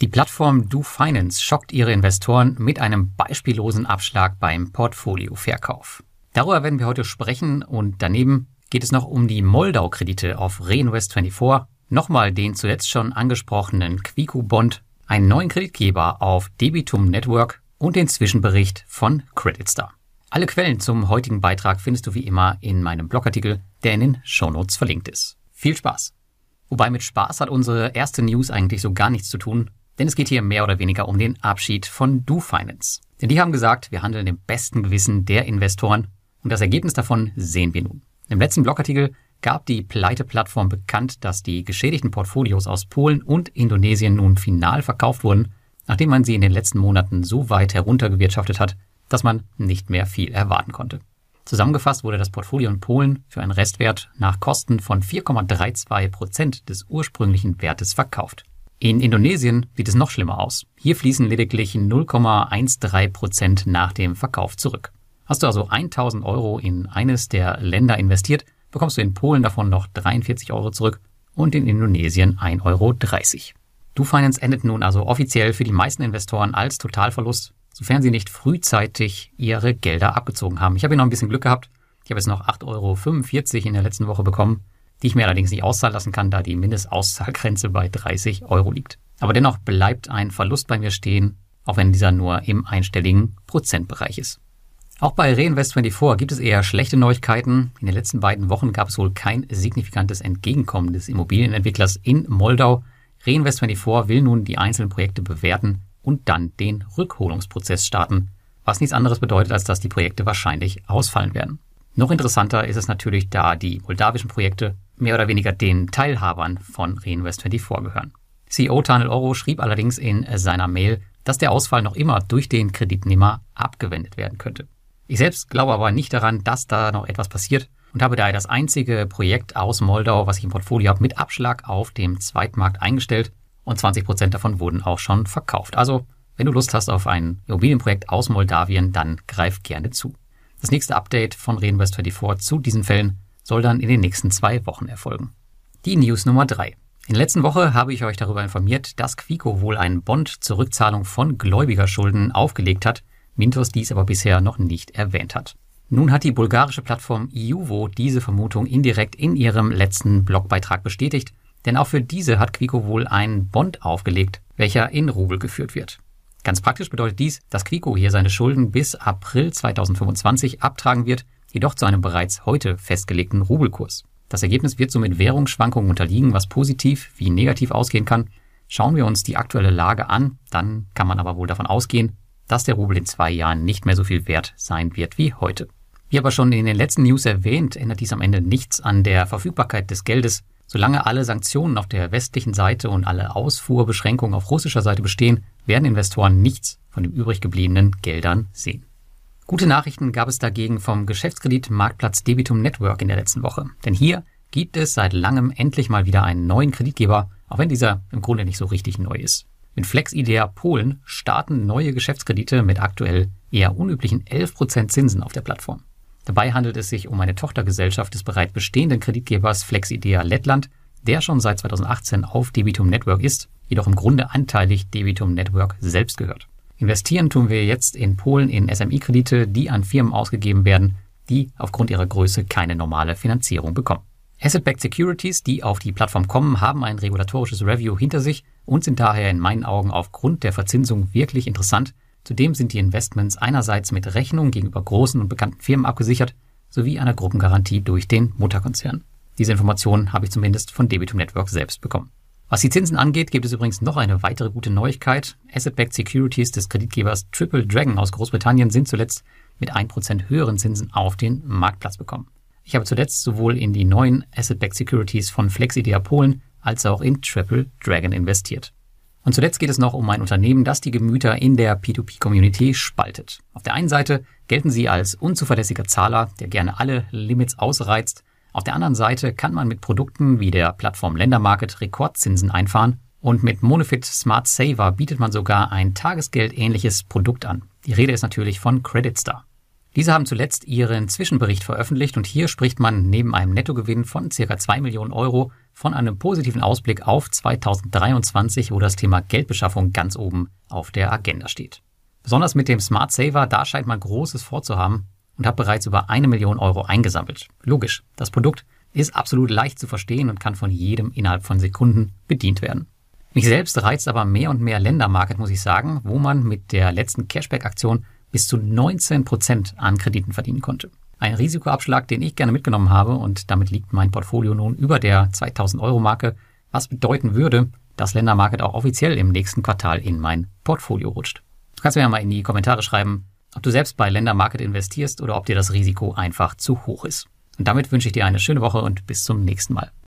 Die Plattform DoFinance schockt ihre Investoren mit einem beispiellosen Abschlag beim Portfolioverkauf. Darüber werden wir heute sprechen und daneben geht es noch um die Moldau-Kredite auf Reinvest24, nochmal den zuletzt schon angesprochenen Quico-Bond, einen neuen Kreditgeber auf Debitum Network und den Zwischenbericht von CreditStar. Alle Quellen zum heutigen Beitrag findest du wie immer in meinem Blogartikel, der in den Shownotes verlinkt ist. Viel Spaß! Wobei mit Spaß hat unsere erste News eigentlich so gar nichts zu tun, denn es geht hier mehr oder weniger um den Abschied von DoFinance. Denn die haben gesagt, wir handeln im besten Gewissen der Investoren und das Ergebnis davon sehen wir nun. Im letzten Blogartikel gab die Pleite-Plattform bekannt, dass die geschädigten Portfolios aus Polen und Indonesien nun final verkauft wurden, nachdem man sie in den letzten Monaten so weit heruntergewirtschaftet hat, dass man nicht mehr viel erwarten konnte. Zusammengefasst wurde das Portfolio in Polen für einen Restwert nach Kosten von 4,32 Prozent des ursprünglichen Wertes verkauft. In Indonesien sieht es noch schlimmer aus. Hier fließen lediglich 0,13 Prozent nach dem Verkauf zurück. Hast du also 1000 Euro in eines der Länder investiert, bekommst du in Polen davon noch 43 Euro zurück und in Indonesien 1,30 Euro. DoFinance endet nun also offiziell für die meisten Investoren als Totalverlust, sofern sie nicht frühzeitig ihre Gelder abgezogen haben. Ich habe hier noch ein bisschen Glück gehabt. Ich habe jetzt noch 8,45 Euro in der letzten Woche bekommen, die ich mir allerdings nicht auszahlen lassen kann, da die Mindestauszahlgrenze bei 30 Euro liegt. Aber dennoch bleibt ein Verlust bei mir stehen, auch wenn dieser nur im einstelligen Prozentbereich ist. Auch bei Reinvest24 gibt es eher schlechte Neuigkeiten. In den letzten beiden Wochen gab es wohl kein signifikantes Entgegenkommen des Immobilienentwicklers in Moldau. Reinvest24 will nun die einzelnen Projekte bewerten und dann den Rückholungsprozess starten, was nichts anderes bedeutet, als dass die Projekte wahrscheinlich ausfallen werden. Noch interessanter ist es natürlich, da die moldawischen Projekte mehr oder weniger den Teilhabern von Reinvest24 gehören. CEO Tanel Oro schrieb allerdings in seiner Mail, dass der Ausfall noch immer durch den Kreditnehmer abgewendet werden könnte. Ich selbst glaube aber nicht daran, dass da noch etwas passiert und habe daher das einzige Projekt aus Moldau, was ich im Portfolio habe, mit Abschlag auf dem Zweitmarkt eingestellt und 20 Prozent davon wurden auch schon verkauft. Also, wenn du Lust hast auf ein Immobilienprojekt aus Moldawien, dann greif gerne zu. Das nächste Update von Reinvest24 zu diesen Fällen soll dann in den nächsten zwei Wochen erfolgen. Die News Nummer drei. In der letzten Woche habe ich euch darüber informiert, dass Quico wohl einen Bond zur Rückzahlung von Gläubigerschulden aufgelegt hat, Mintos dies aber bisher noch nicht erwähnt hat. Nun hat die bulgarische Plattform Iuvo diese Vermutung indirekt in ihrem letzten Blogbeitrag bestätigt, denn auch für diese hat Quico wohl einen Bond aufgelegt, welcher in Rubel geführt wird. Ganz praktisch bedeutet dies, dass Quico hier seine Schulden bis April 2025 abtragen wird, jedoch zu einem bereits heute festgelegten Rubelkurs. Das Ergebnis wird somit Währungsschwankungen unterliegen, was positiv wie negativ ausgehen kann. Schauen wir uns die aktuelle Lage an, dann kann man aber wohl davon ausgehen, dass der Rubel in zwei Jahren nicht mehr so viel wert sein wird wie heute. Wie aber schon in den letzten News erwähnt, ändert dies am Ende nichts an der Verfügbarkeit des Geldes. Solange alle Sanktionen auf der westlichen Seite und alle Ausfuhrbeschränkungen auf russischer Seite bestehen, werden Investoren nichts von den übrig gebliebenen Geldern sehen. Gute Nachrichten gab es dagegen vom Geschäftskredit Marktplatz Debitum Network in der letzten Woche. Denn hier gibt es seit langem endlich mal wieder einen neuen Kreditgeber, auch wenn dieser im Grunde nicht so richtig neu ist. Mit FlexIdea Polen starten neue Geschäftskredite mit aktuell eher unüblichen 11% Zinsen auf der Plattform. Dabei handelt es sich um eine Tochtergesellschaft des bereits bestehenden Kreditgebers FlexIdea Lettland, der schon seit 2018 auf Debitum Network ist, jedoch im Grunde anteilig Debitum Network selbst gehört. Investieren tun wir jetzt in Polen in SMI-Kredite, die an Firmen ausgegeben werden, die aufgrund ihrer Größe keine normale Finanzierung bekommen. Asset-Backed Securities, die auf die Plattform kommen, haben ein regulatorisches Review hinter sich und sind daher in meinen Augen aufgrund der Verzinsung wirklich interessant. Zudem sind die Investments einerseits mit Rechnung gegenüber großen und bekannten Firmen abgesichert, sowie einer Gruppengarantie durch den Mutterkonzern. Diese Informationen habe ich zumindest von Debitum Network selbst bekommen. Was die Zinsen angeht, gibt es übrigens noch eine weitere gute Neuigkeit. Asset-Backed Securities des Kreditgebers Triple Dragon aus Großbritannien sind zuletzt mit 1% höheren Zinsen auf den Marktplatz bekommen. Ich habe zuletzt sowohl in die neuen Asset-Backed Securities von Flexidea Polen als auch in Triple Dragon investiert. Und zuletzt geht es noch um ein Unternehmen, das die Gemüter in der P2P-Community spaltet. Auf der einen Seite gelten sie als unzuverlässiger Zahler, der gerne alle Limits ausreizt. Auf der anderen Seite kann man mit Produkten wie der Plattform Ländermarket Rekordzinsen einfahren und mit Monofit Smart Saver bietet man sogar ein Tagesgeld-ähnliches Produkt an. Die Rede ist natürlich von CreditStar. Diese haben zuletzt ihren Zwischenbericht veröffentlicht und hier spricht man neben einem Nettogewinn von ca. 2 Millionen Euro von einem positiven Ausblick auf 2023, wo das Thema Geldbeschaffung ganz oben auf der Agenda steht. Besonders mit dem Smart Saver, da scheint man Großes vorzuhaben und hat bereits über eine Million Euro eingesammelt. Logisch, das Produkt ist absolut leicht zu verstehen und kann von jedem innerhalb von Sekunden bedient werden. Mich selbst reizt aber mehr und mehr Ländermarket, muss ich sagen, wo man mit der letzten Cashback-Aktion bis zu 19 Prozent an Krediten verdienen konnte. Ein Risikoabschlag, den ich gerne mitgenommen habe und damit liegt mein Portfolio nun über der 2000 Euro Marke, was bedeuten würde, dass Ländermarket auch offiziell im nächsten Quartal in mein Portfolio rutscht. Du kannst mir ja mal in die Kommentare schreiben, ob du selbst bei Ländermarket investierst oder ob dir das Risiko einfach zu hoch ist. Und damit wünsche ich dir eine schöne Woche und bis zum nächsten Mal.